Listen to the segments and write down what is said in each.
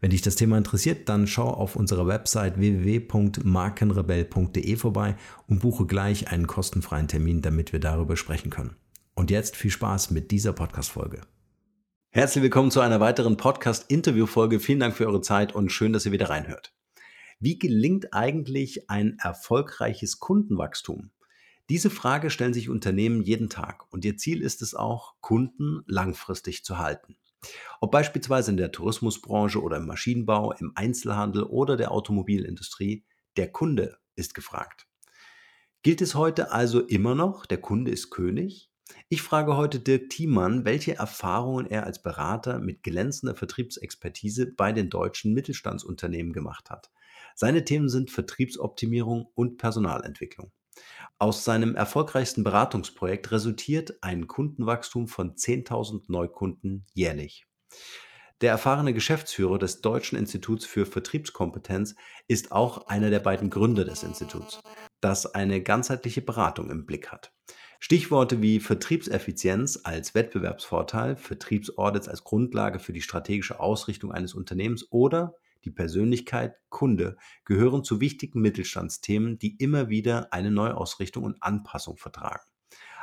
Wenn dich das Thema interessiert, dann schau auf unserer Website www.markenrebell.de vorbei und buche gleich einen kostenfreien Termin, damit wir darüber sprechen können. Und jetzt viel Spaß mit dieser Podcast-Folge. Herzlich willkommen zu einer weiteren Podcast-Interview-Folge. Vielen Dank für eure Zeit und schön, dass ihr wieder reinhört. Wie gelingt eigentlich ein erfolgreiches Kundenwachstum? Diese Frage stellen sich Unternehmen jeden Tag und ihr Ziel ist es auch, Kunden langfristig zu halten. Ob beispielsweise in der Tourismusbranche oder im Maschinenbau, im Einzelhandel oder der Automobilindustrie, der Kunde ist gefragt. Gilt es heute also immer noch, der Kunde ist König? Ich frage heute Dirk Thiemann, welche Erfahrungen er als Berater mit glänzender Vertriebsexpertise bei den deutschen Mittelstandsunternehmen gemacht hat. Seine Themen sind Vertriebsoptimierung und Personalentwicklung. Aus seinem erfolgreichsten Beratungsprojekt resultiert ein Kundenwachstum von 10.000 Neukunden jährlich. Der erfahrene Geschäftsführer des Deutschen Instituts für Vertriebskompetenz ist auch einer der beiden Gründer des Instituts, das eine ganzheitliche Beratung im Blick hat. Stichworte wie Vertriebseffizienz als Wettbewerbsvorteil, Vertriebsaudits als Grundlage für die strategische Ausrichtung eines Unternehmens oder die Persönlichkeit, Kunde gehören zu wichtigen Mittelstandsthemen, die immer wieder eine Neuausrichtung und Anpassung vertragen.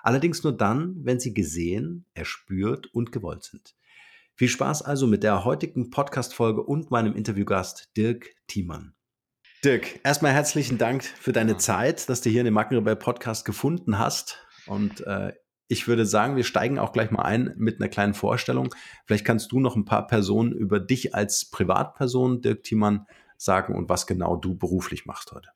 Allerdings nur dann, wenn sie gesehen, erspürt und gewollt sind. Viel Spaß also mit der heutigen Podcast-Folge und meinem Interviewgast Dirk Thiemann. Dirk, erstmal herzlichen Dank für deine Zeit, dass du hier in dem Markenrebell Podcast gefunden hast. Und äh, ich würde sagen, wir steigen auch gleich mal ein mit einer kleinen Vorstellung. Vielleicht kannst du noch ein paar Personen über dich als Privatperson, Dirk Thiemann, sagen und was genau du beruflich machst heute.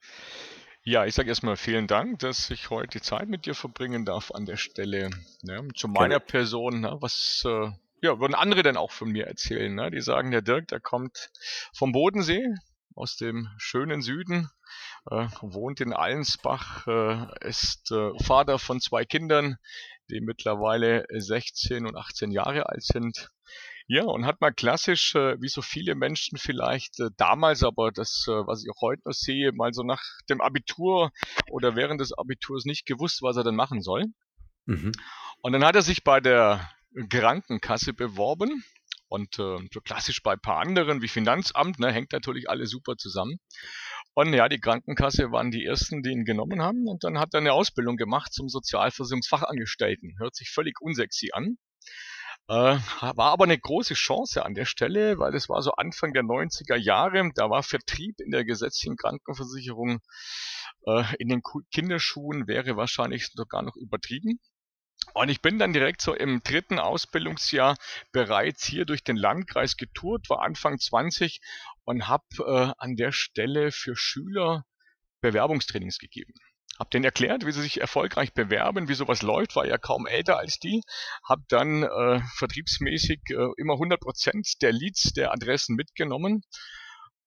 Ja, ich sage erstmal vielen Dank, dass ich heute die Zeit mit dir verbringen darf an der Stelle. Ne, zu meiner Gerne. Person, ne, was äh, ja, würden andere denn auch von mir erzählen? Ne? Die sagen, der Dirk, der kommt vom Bodensee, aus dem schönen Süden, äh, wohnt in Allensbach, äh, ist äh, Vater von zwei Kindern, die mittlerweile 16 und 18 Jahre alt sind. Ja, und hat mal klassisch, äh, wie so viele Menschen vielleicht äh, damals, aber das, äh, was ich auch heute noch sehe, mal so nach dem Abitur oder während des Abiturs nicht gewusst, was er denn machen soll. Mhm. Und dann hat er sich bei der Krankenkasse beworben und äh, so klassisch bei ein paar anderen wie Finanzamt, ne, hängt natürlich alles super zusammen. Und ja, die Krankenkasse waren die ersten, die ihn genommen haben. Und dann hat er eine Ausbildung gemacht zum Sozialversicherungsfachangestellten. Hört sich völlig unsexy an. Äh, war aber eine große Chance an der Stelle, weil es war so Anfang der 90er Jahre. Da war Vertrieb in der gesetzlichen Krankenversicherung äh, in den Kinderschuhen wäre wahrscheinlich sogar noch übertrieben. Und ich bin dann direkt so im dritten Ausbildungsjahr bereits hier durch den Landkreis getourt, war Anfang 20 und habe äh, an der Stelle für Schüler Bewerbungstrainings gegeben. Hab denen erklärt, wie sie sich erfolgreich bewerben, wie sowas läuft, war ja kaum älter als die. Hab dann äh, vertriebsmäßig äh, immer 100% der Leads, der Adressen mitgenommen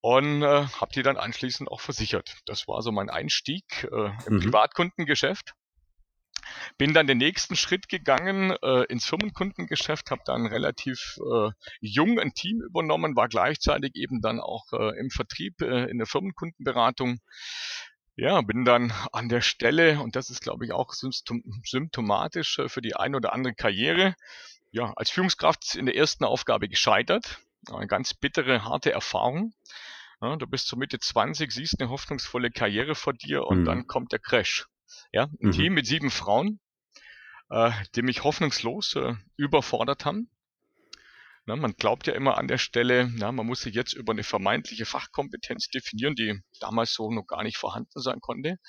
und äh, habe die dann anschließend auch versichert. Das war so mein Einstieg äh, im Mhm. Privatkundengeschäft. Bin dann den nächsten Schritt gegangen äh, ins Firmenkundengeschäft, habe dann relativ äh, jung ein Team übernommen, war gleichzeitig eben dann auch äh, im Vertrieb äh, in der Firmenkundenberatung. Ja, bin dann an der Stelle, und das ist, glaube ich, auch symptom symptomatisch äh, für die ein oder andere Karriere, ja, als Führungskraft in der ersten Aufgabe gescheitert. Eine ganz bittere, harte Erfahrung. Ja, du bist so Mitte 20, siehst eine hoffnungsvolle Karriere vor dir und Mhm. dann kommt der Crash. Ja, ein Mhm. Team mit sieben Frauen, äh, die mich hoffnungslos äh, überfordert haben. Na, man glaubt ja immer an der Stelle, na, man muss sich jetzt über eine vermeintliche Fachkompetenz definieren, die damals so noch gar nicht vorhanden sein konnte.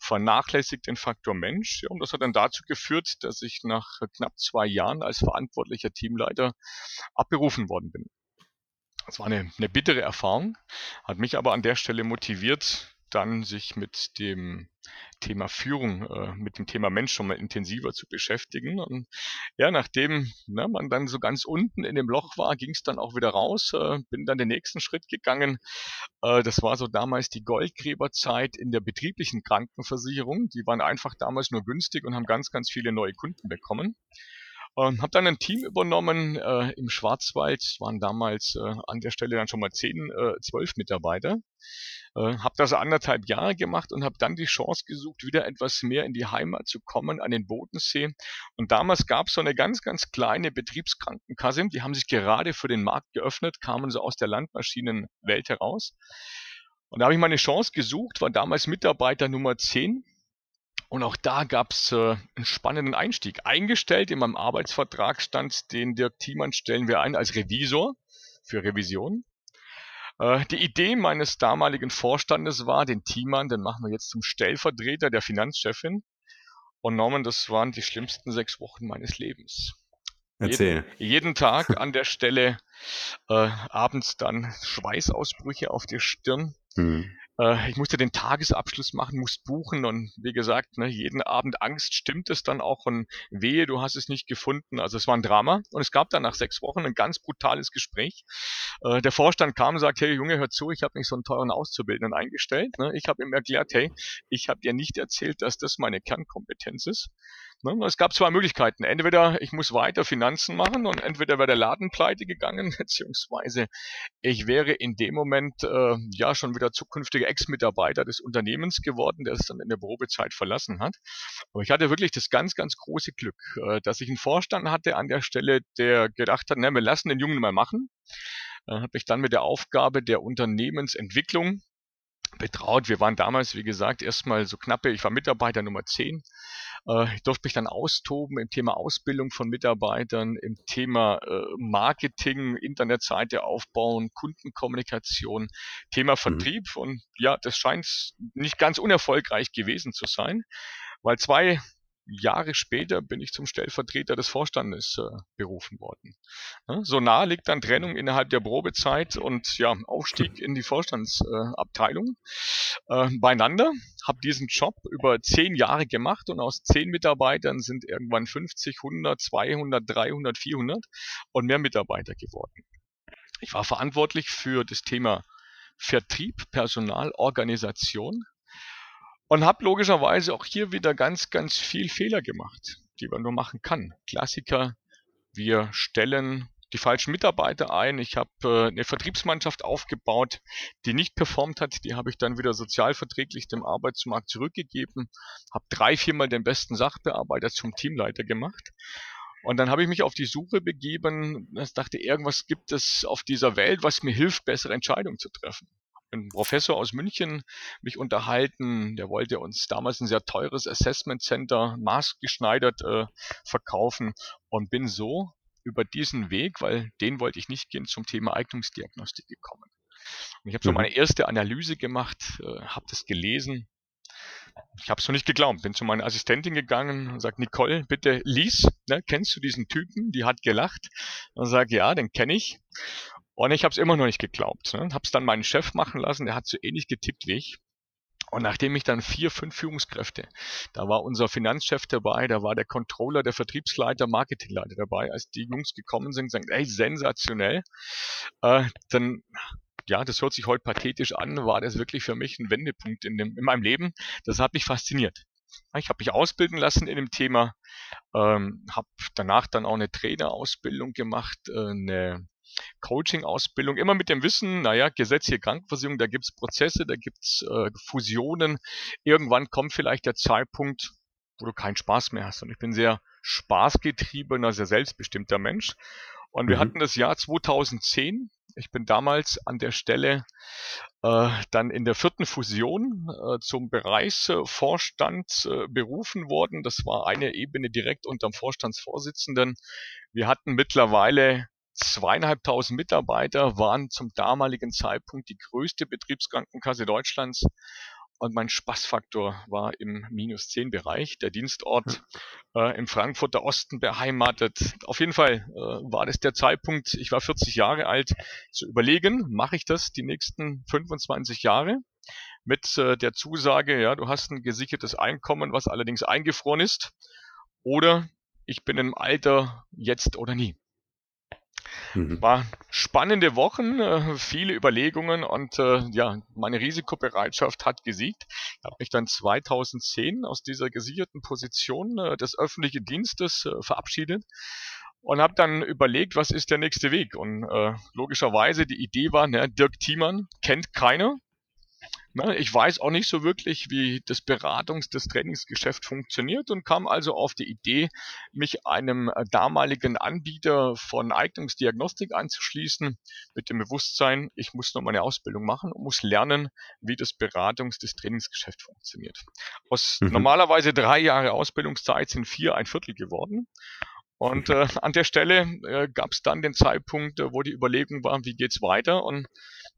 Vernachlässigt den Faktor Mensch. Ja, und das hat dann dazu geführt, dass ich nach knapp zwei Jahren als verantwortlicher Teamleiter abberufen worden bin. Das war eine, eine bittere Erfahrung, hat mich aber an der Stelle motiviert, dann sich mit dem Thema Führung, äh, mit dem Thema Mensch schon mal intensiver zu beschäftigen. Und ja, nachdem ne, man dann so ganz unten in dem Loch war, ging es dann auch wieder raus, äh, bin dann den nächsten Schritt gegangen. Äh, das war so damals die Goldgräberzeit in der betrieblichen Krankenversicherung. Die waren einfach damals nur günstig und haben ganz, ganz viele neue Kunden bekommen. Ähm, habe dann ein Team übernommen äh, im Schwarzwald, Es waren damals äh, an der Stelle dann schon mal zehn, äh, zwölf Mitarbeiter. Äh, habe das anderthalb Jahre gemacht und habe dann die Chance gesucht, wieder etwas mehr in die Heimat zu kommen, an den Bodensee. Und damals gab es so eine ganz, ganz kleine Betriebskrankenkasse, die haben sich gerade für den Markt geöffnet, kamen so aus der Landmaschinenwelt heraus. Und da habe ich meine Chance gesucht, war damals Mitarbeiter Nummer 10 und auch da gab es äh, einen spannenden Einstieg. Eingestellt in meinem Arbeitsvertrag stand, den Dirk Thiemann stellen wir ein als Revisor für Revision. Äh, die Idee meines damaligen Vorstandes war, den Thiemann, den machen wir jetzt zum Stellvertreter der Finanzchefin. Und Norman, das waren die schlimmsten sechs Wochen meines Lebens. Erzähl. Jeden, jeden Tag an der Stelle äh, abends dann Schweißausbrüche auf der Stirn. Mhm. Äh, ich musste den Tagesabschluss machen, musste buchen und wie gesagt, ne, jeden Abend Angst stimmt es dann auch und wehe, du hast es nicht gefunden. Also es war ein Drama und es gab dann nach sechs Wochen ein ganz brutales Gespräch. Äh, der Vorstand kam und sagt, hey Junge, hör zu, ich habe nicht so einen teuren Auszubildenden eingestellt. Ne? Ich habe ihm erklärt, hey, ich habe dir nicht erzählt, dass das meine Kernkompetenz ist. Ne? Es gab zwei Möglichkeiten. Entweder ich muss weiter Finanzen machen und entweder wäre der Laden pleite gegangen, beziehungsweise ich wäre in dem Moment äh, ja schon wieder zukünftiger Ex-Mitarbeiter des Unternehmens geworden, der es dann in der Probezeit verlassen hat. Aber ich hatte wirklich das ganz, ganz große Glück, äh, dass ich einen Vorstand hatte an der Stelle, der gedacht hat, na, wir lassen den Jungen mal machen. Äh, hat mich dann mit der Aufgabe der Unternehmensentwicklung betraut. Wir waren damals, wie gesagt, erstmal so knappe, ich war Mitarbeiter Nummer 10. Äh, Ich durfte mich dann austoben im Thema Ausbildung von Mitarbeitern, im Thema äh, Marketing, Internetseite aufbauen, Kundenkommunikation, Thema Vertrieb. Und ja, das scheint nicht ganz unerfolgreich gewesen zu sein, weil zwei Jahre später bin ich zum Stellvertreter des Vorstandes äh, berufen worden. Ja, so nah liegt dann Trennung innerhalb der Probezeit und ja, Aufstieg in die Vorstandsabteilung äh, beieinander. Habe diesen Job über zehn Jahre gemacht und aus zehn Mitarbeitern sind irgendwann 50, 100, 200, 300, 400 und mehr Mitarbeiter geworden. Ich war verantwortlich für das Thema Vertrieb, Personal, Organisation und habe logischerweise auch hier wieder ganz, ganz viel Fehler gemacht, die man nur machen kann. Klassiker, wir stellen die falschen Mitarbeiter ein. Ich habe äh, eine Vertriebsmannschaft aufgebaut, die nicht performt hat. Die habe ich dann wieder sozialverträglich dem Arbeitsmarkt zurückgegeben. Habe drei, viermal den besten Sachbearbeiter zum Teamleiter gemacht. Und dann habe ich mich auf die Suche begeben. Ich dachte, irgendwas gibt es auf dieser Welt, was mir hilft, bessere Entscheidungen zu treffen ein Professor aus München mich unterhalten. Der wollte uns damals ein sehr teures Assessment Center maßgeschneidert äh, verkaufen und bin so über diesen Weg, weil den wollte ich nicht gehen, zum Thema Eignungsdiagnostik gekommen. Und ich habe so Mhm. meine erste Analyse gemacht, äh, habe das gelesen. Ich habe es noch nicht geglaubt. Bin zu meiner Assistentin gegangen und sagt, Nicole, bitte lies. Ne, kennst du diesen Typen? Die hat gelacht. Und sage, ja, den kenne ich. Und ich habe es immer noch nicht geglaubt. Ne? Habe es dann meinen Chef machen lassen, der hat so ähnlich getippt wie ich. Und nachdem ich dann vier, fünf Führungskräfte, da war unser Finanzchef dabei, da war der Controller, der Vertriebsleiter, Marketingleiter dabei, als die Jungs gekommen sind, sagen, ey, sensationell, äh, dann ja, das hört sich heute pathetisch an, war das wirklich für mich ein Wendepunkt in, dem, in meinem Leben. Das hat mich fasziniert. Ich habe mich ausbilden lassen in dem Thema, ähm, habe danach dann auch eine Trainerausbildung gemacht, äh, eine Coaching-Ausbildung, immer mit dem Wissen, naja, gesetzliche Krankenversicherung, da gibt's Prozesse, da gibt's äh, Fusionen. Irgendwann kommt vielleicht der Zeitpunkt, wo du keinen Spaß mehr hast. Und ich bin sehr spaßgetriebener, sehr selbstbestimmter Mensch. Und wir mhm. hatten das Jahr 2010. Ich bin damals an der Stelle äh, dann in der vierten Fusion äh, zum Bereichsvorstand äh, berufen worden. Das war eine Ebene direkt unterm Vorstandsvorsitzenden. Wir hatten mittlerweile zweieinhalbtausend Mitarbeiter, waren zum damaligen Zeitpunkt die größte Betriebskrankenkasse Deutschlands und mein Spaßfaktor war im minus 10 Bereich, der Dienstort äh, im Frankfurter Osten beheimatet. Auf jeden Fall äh, war das der Zeitpunkt, ich war 40 Jahre alt, zu überlegen, mache ich das die nächsten 25 Jahre? Mit äh, der Zusage, ja, du hast ein gesichertes Einkommen, was allerdings eingefroren ist, oder ich bin im Alter jetzt oder nie. Mhm. War spannende Wochen, äh, viele Überlegungen und äh, ja, meine Risikobereitschaft hat gesiegt. Ich habe mich dann 2010 aus dieser gesicherten Position äh, des öffentlichen Dienstes verabschiedet und habe dann überlegt, was ist der nächste Weg. Und äh, logischerweise die Idee war, ne, Dirk Thiemann kennt keiner, Ne, ich weiß auch nicht so wirklich, wie das Beratungs-, das Trainingsgeschäft funktioniert und kam also auf die Idee, mich einem äh, damaligen Anbieter von Eignungsdiagnostik anzuschließen, mit dem Bewusstsein, ich muss noch meine Ausbildung machen und muss lernen, wie das Beratungs-, das Trainingsgeschäft funktioniert. Aus mhm. normalerweise drei Jahre Ausbildungszeit sind vier ein Viertel geworden. Und äh, an der Stelle äh, gab es dann den Zeitpunkt, äh, wo die Überlegung war, wie geht's weiter? Und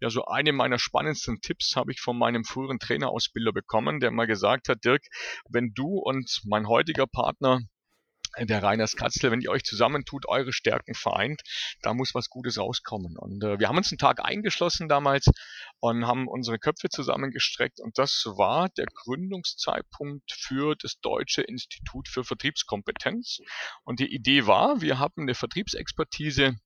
ja, so eine meiner spannendsten Tipps habe ich von meinem früheren Trainerausbilder bekommen, der mal gesagt hat, Dirk, wenn du und mein heutiger Partner der Reiners Katzle, wenn ihr euch zusammentut, eure Stärken vereint, da muss was Gutes rauskommen. Und äh, wir haben uns einen Tag eingeschlossen damals und haben unsere Köpfe zusammengestreckt und das war der Gründungszeitpunkt für das Deutsche Institut für Vertriebskompetenz. Und die Idee war, wir haben eine Vertriebsexpertise,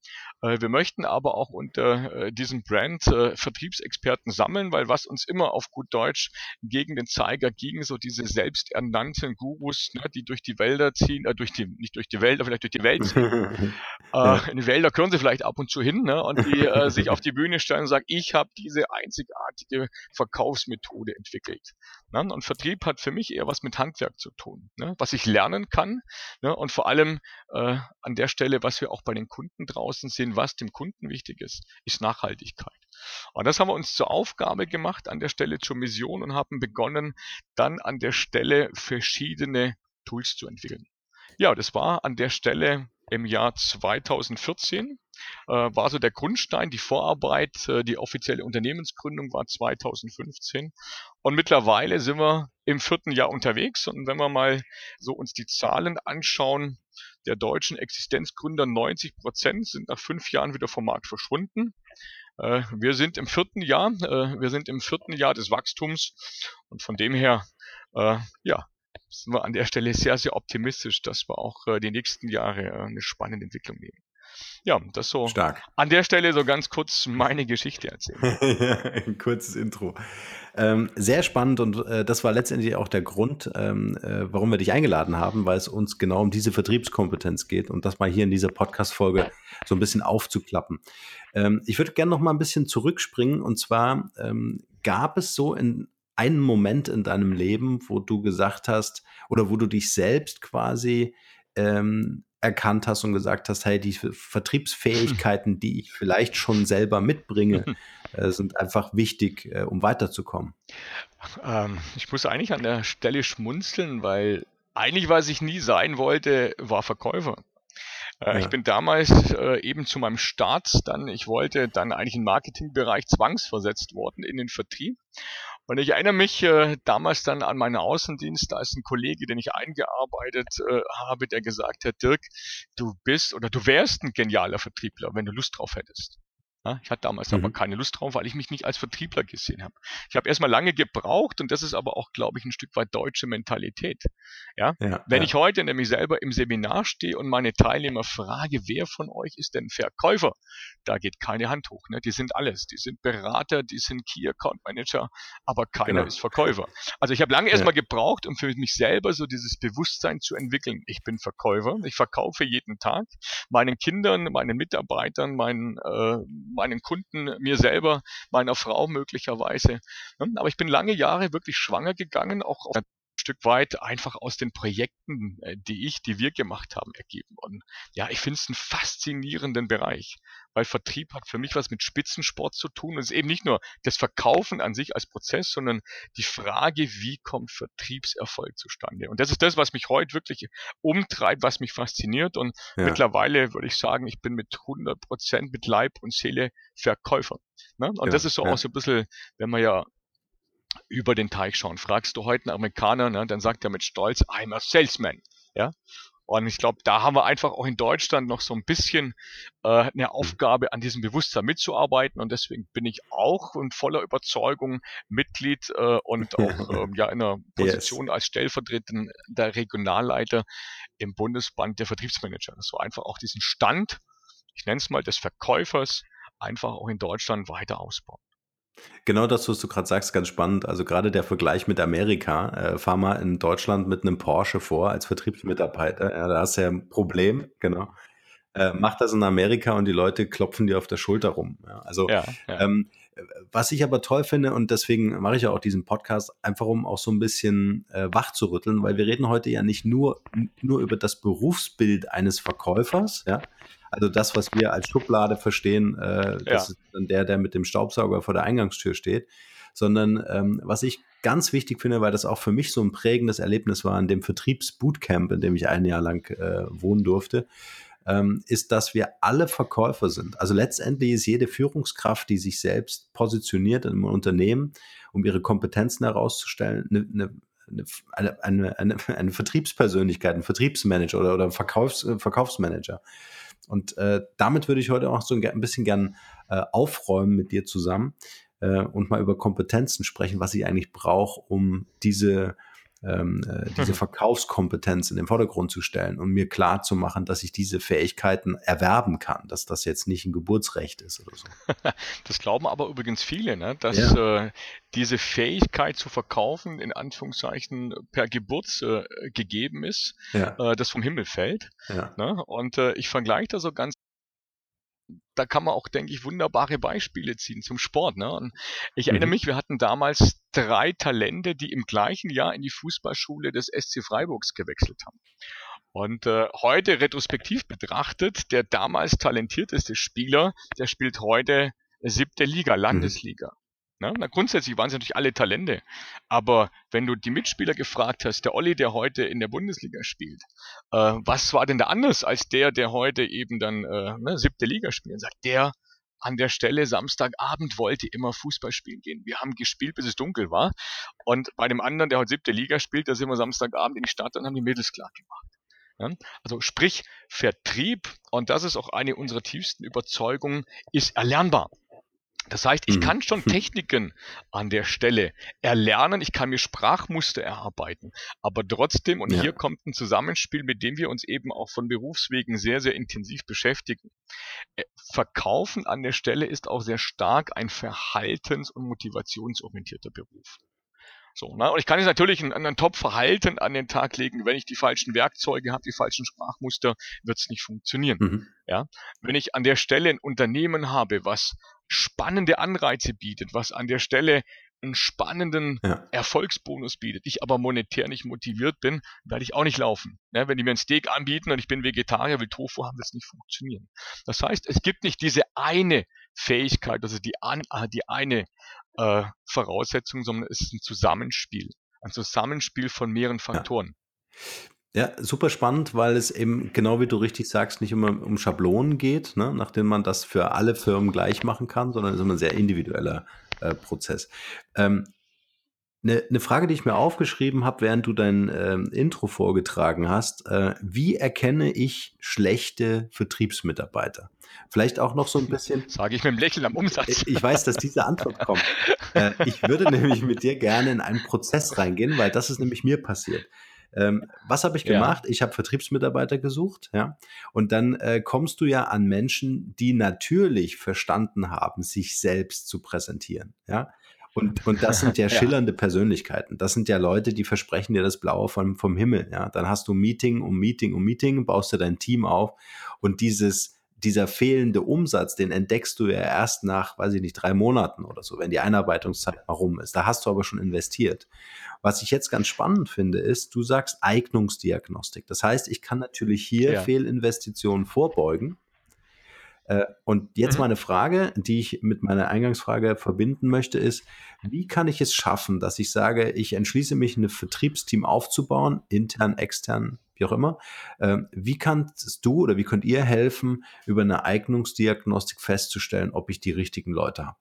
wir möchten aber auch unter äh, diesem Brand äh, Vertriebsexperten sammeln, weil was uns immer auf gut Deutsch gegen den Zeiger ging, so diese selbsternannten Gurus, ne, die durch die Wälder ziehen, äh, durch die, nicht durch die Wälder, vielleicht durch die Welt ziehen. äh, in die Wälder können sie vielleicht ab und zu hin ne, und die äh, sich auf die Bühne stellen und sagen, ich habe diese einzigartige Verkaufsmethode entwickelt. Ne? Und Vertrieb hat für mich eher was mit Handwerk zu tun, ne? was ich lernen kann ne? und vor allem äh, an der Stelle, was wir auch bei den Kunden draußen sehen, was dem Kunden wichtig ist, ist Nachhaltigkeit. Und das haben wir uns zur Aufgabe gemacht, an der Stelle zur Mission und haben begonnen, dann an der Stelle verschiedene Tools zu entwickeln. Ja, das war an der Stelle im Jahr 2014 äh, war so der Grundstein, die Vorarbeit, äh, die offizielle Unternehmensgründung war 2015 und mittlerweile sind wir im vierten Jahr unterwegs und wenn wir mal so uns die Zahlen anschauen, der deutschen Existenzgründer 90 Prozent sind nach fünf Jahren wieder vom Markt verschwunden. Äh, wir sind im vierten Jahr, äh, wir sind im vierten Jahr des Wachstums und von dem her, äh, ja, sind wir an der Stelle sehr, sehr optimistisch, dass wir auch äh, die nächsten Jahre äh, eine spannende Entwicklung nehmen. Ja, das so. Stark. An der Stelle so ganz kurz meine Geschichte erzählen. Ein kurzes Intro. Ähm, sehr spannend und äh, das war letztendlich auch der Grund, ähm, äh, warum wir dich eingeladen haben, weil es uns genau um diese Vertriebskompetenz geht und das mal hier in dieser Podcast-Folge so ein bisschen aufzuklappen. Ähm, ich würde gerne noch mal ein bisschen zurückspringen und zwar ähm, gab es so in einen Moment in deinem Leben, wo du gesagt hast oder wo du dich selbst quasi ähm, erkannt hast und gesagt hast, hey, die Vertriebsfähigkeiten, die ich vielleicht schon selber mitbringe, äh, sind einfach wichtig, äh, um weiterzukommen? Ähm, ich muss eigentlich an der Stelle schmunzeln, weil eigentlich, was ich nie sein wollte, war Verkäufer. Äh, ja. Ich bin damals äh, eben zu meinem Start dann, ich wollte dann eigentlich im Marketingbereich zwangsversetzt worden in den Vertrieb und ich erinnere mich äh, damals dann an meinen Außendienst, da ist ein Kollege, den ich eingearbeitet äh, habe, der gesagt hat, Dirk, du bist oder du wärst ein genialer Vertriebler, wenn du Lust drauf hättest. Ja, ich hatte damals mhm. aber keine Lust drauf, weil ich mich nicht als Vertriebler gesehen habe. Ich habe erstmal lange gebraucht und das ist aber auch, glaube ich, ein Stück weit deutsche Mentalität. Ja? ja Wenn ja. ich heute nämlich selber im Seminar stehe und meine Teilnehmer frage, wer von euch ist denn Verkäufer? Da geht keine Hand hoch. Ne? Die sind alles. Die sind Berater, die sind Key Account Manager, aber keiner genau. ist Verkäufer. Also ich habe lange ja. erstmal gebraucht, um für mich selber so dieses Bewusstsein zu entwickeln. Ich bin Verkäufer, ich verkaufe jeden Tag meinen Kindern, meinen Mitarbeitern, meinen äh, meinen Kunden, mir selber, meiner Frau möglicherweise. Ne? Aber ich bin lange Jahre wirklich schwanger gegangen, auch auf Stück weit einfach aus den Projekten, äh, die ich, die wir gemacht haben, ergeben. Und ja, ich finde es einen faszinierenden Bereich, weil Vertrieb hat für mich was mit Spitzensport zu tun. Und es ist eben nicht nur das Verkaufen an sich als Prozess, sondern die Frage, wie kommt Vertriebserfolg zustande? Und das ist das, was mich heute wirklich umtreibt, was mich fasziniert. Und ja. mittlerweile würde ich sagen, ich bin mit 100 Prozent mit Leib und Seele Verkäufer. Ne? Und ja, das ist so ja. auch so ein bisschen, wenn man ja über den Teich schauen. Fragst du heute einen Amerikaner, ne, dann sagt er mit Stolz, I'm a salesman. Ja? Und ich glaube, da haben wir einfach auch in Deutschland noch so ein bisschen äh, eine Aufgabe, an diesem Bewusstsein mitzuarbeiten. Und deswegen bin ich auch in voller Überzeugung Mitglied äh, und auch äh, ja in einer Position yes. als stellvertretender Regionalleiter im Bundesband der Vertriebsmanager. Das war einfach auch diesen Stand, ich nenne es mal des Verkäufers, einfach auch in Deutschland weiter ausbauen. Genau das, was du gerade sagst, ganz spannend. Also gerade der Vergleich mit Amerika. Äh, fahr mal in Deutschland mit einem Porsche vor als Vertriebsmitarbeiter. Ja, da hast du ja ein Problem, genau. Äh, mach das in Amerika und die Leute klopfen dir auf der Schulter rum. Ja, also ja, ja. Ähm, was ich aber toll finde und deswegen mache ich ja auch diesen Podcast, einfach um auch so ein bisschen äh, wach zu rütteln, weil wir reden heute ja nicht nur, nur über das Berufsbild eines Verkäufers, ja, also das, was wir als Schublade verstehen, äh, das ja. ist dann der, der mit dem Staubsauger vor der Eingangstür steht, sondern ähm, was ich ganz wichtig finde, weil das auch für mich so ein prägendes Erlebnis war in dem Vertriebsbootcamp, in dem ich ein Jahr lang äh, wohnen durfte, ähm, ist, dass wir alle Verkäufer sind. Also letztendlich ist jede Führungskraft, die sich selbst positioniert in einem Unternehmen, um ihre Kompetenzen herauszustellen, eine, eine, eine, eine, eine Vertriebspersönlichkeit, ein Vertriebsmanager oder, oder ein Verkaufs, Verkaufsmanager. Und äh, damit würde ich heute auch so ein, bisschen gern äh, aufräumen mit dir zusammen äh, und mal über Kompetenzen sprechen, was ich eigentlich brauche, um diese ähm, äh, diese. Verkaufskompetenz in den Vordergrund zu stellen und mir klar zu machen, dass ich diese Fähigkeiten erwerben kann, dass das jetzt nicht ein Geburtsrecht ist oder so. Das glauben aber übrigens viele, ne? dass ja. äh, diese Fähigkeit zu verkaufen in Anführungszeichen per Geburt äh, gegeben ist, ja. äh, das vom Himmel fällt. Ja. Ne? Und äh, ich vergleiche da so ganz da kann man auch, denke ich, wunderbare Beispiele ziehen zum Sport. Ne? Ich erinnere mhm. mich, wir hatten damals drei Talente, die im gleichen Jahr in die Fußballschule des SC Freiburgs gewechselt haben. Und äh, heute retrospektiv betrachtet, der damals talentierteste Spieler, der spielt heute siebte Liga, mhm. Landesliga. Mhm. Ne? Na, grundsätzlich waren sie natürlich alle Talente. Aber wenn du die Mitspieler gefragt hast, der Olli, der heute in der Bundesliga spielt, äh, was war denn da anders als der, der heute eben dann äh, ne, siebte Liga spielt? Sagt der, an der Stelle Samstagabend wollte immer Fußball spielen gehen. Wir haben gespielt, bis es dunkel war. Und bei dem anderen, der heute siebte Liga spielt, da sind wir Samstagabend in die Stadt und haben die Mädels klar gemacht. Ja? Also sprich, Vertrieb, und das ist auch eine unserer tiefsten Überzeugungen, ist erlernbar. Das heißt, ich mhm. kann schon Techniken an der Stelle erlernen, ich kann mir Sprachmuster erarbeiten, aber trotzdem, und ja. hier kommt ein Zusammenspiel, mit dem wir uns eben auch von Berufswegen sehr, sehr intensiv beschäftigen. Äh, Verkaufen an der Stelle ist auch sehr stark ein verhaltens- und motivationsorientierter Beruf. So, ne? Und ich kann jetzt natürlich einen, einen Top-Verhalten an den Tag legen. Wenn ich die falschen Werkzeuge habe, die falschen Sprachmuster, wird es nicht funktionieren. Mhm. Ja? Wenn ich an der Stelle ein Unternehmen habe, was spannende Anreize bietet, was an der Stelle einen spannenden ja. Erfolgsbonus bietet, ich aber monetär nicht motiviert bin, werde ich auch nicht laufen. Ne? Wenn die mir ein Steak anbieten und ich bin Vegetarier, will Tofu haben, wird es nicht funktionieren. Das heißt, es gibt nicht diese eine Fähigkeit, also die, an, äh, die eine äh, Voraussetzung, sondern es ist ein Zusammenspiel. Ein Zusammenspiel von mehreren Faktoren. Ja. Ja, super spannend, weil es eben, genau wie du richtig sagst, nicht immer um Schablonen geht, ne, nachdem man das für alle Firmen gleich machen kann, sondern es ist immer ein sehr individueller äh, Prozess. Ähm, Eine, eine Frage, die ich mir aufgeschrieben habe, während du dein ähm, Intro vorgetragen hast. Äh, wie erkenne ich schlechte Vertriebsmitarbeiter? Vielleicht auch noch so ein bisschen. Sage ich mit dem Lächeln am Umsatz. Ich weiß, dass diese Antwort kommt. Äh, ich würde nämlich mit dir gerne in einen Prozess reingehen, weil das ist nämlich mir passiert. Ähm, was habe ich gemacht? Ja. Ich habe Vertriebsmitarbeiter gesucht, ja. Und dann äh, kommst du ja an Menschen, die natürlich verstanden haben, sich selbst zu präsentieren, ja. Und, und das sind ja schillernde ja. Persönlichkeiten. Das sind ja Leute, die versprechen dir das Blaue vom, vom Himmel. Ja, dann hast du Meeting um Meeting um Meeting, baust du dein Team auf und dieses dieser fehlende Umsatz, den entdeckst du ja erst nach, weiß ich nicht, drei Monaten oder so, wenn die Einarbeitungszeit mal rum ist. Da hast du aber schon investiert. Was ich jetzt ganz spannend finde, ist, du sagst Eignungsdiagnostik. Das heißt, ich kann natürlich hier ja. Fehlinvestitionen vorbeugen äh, und jetzt mhm. meine Frage, die ich mit meiner Eingangsfrage verbinden möchte, ist, wie kann ich es schaffen, dass ich sage, ich entschließe mich, ein Vertriebsteam aufzubauen, intern, extern, wie auch immer. Ähm, wie kannst du oder wie könnt ihr helfen, über eine Eignungsdiagnostik festzustellen, ob ich die richtigen Leute habe?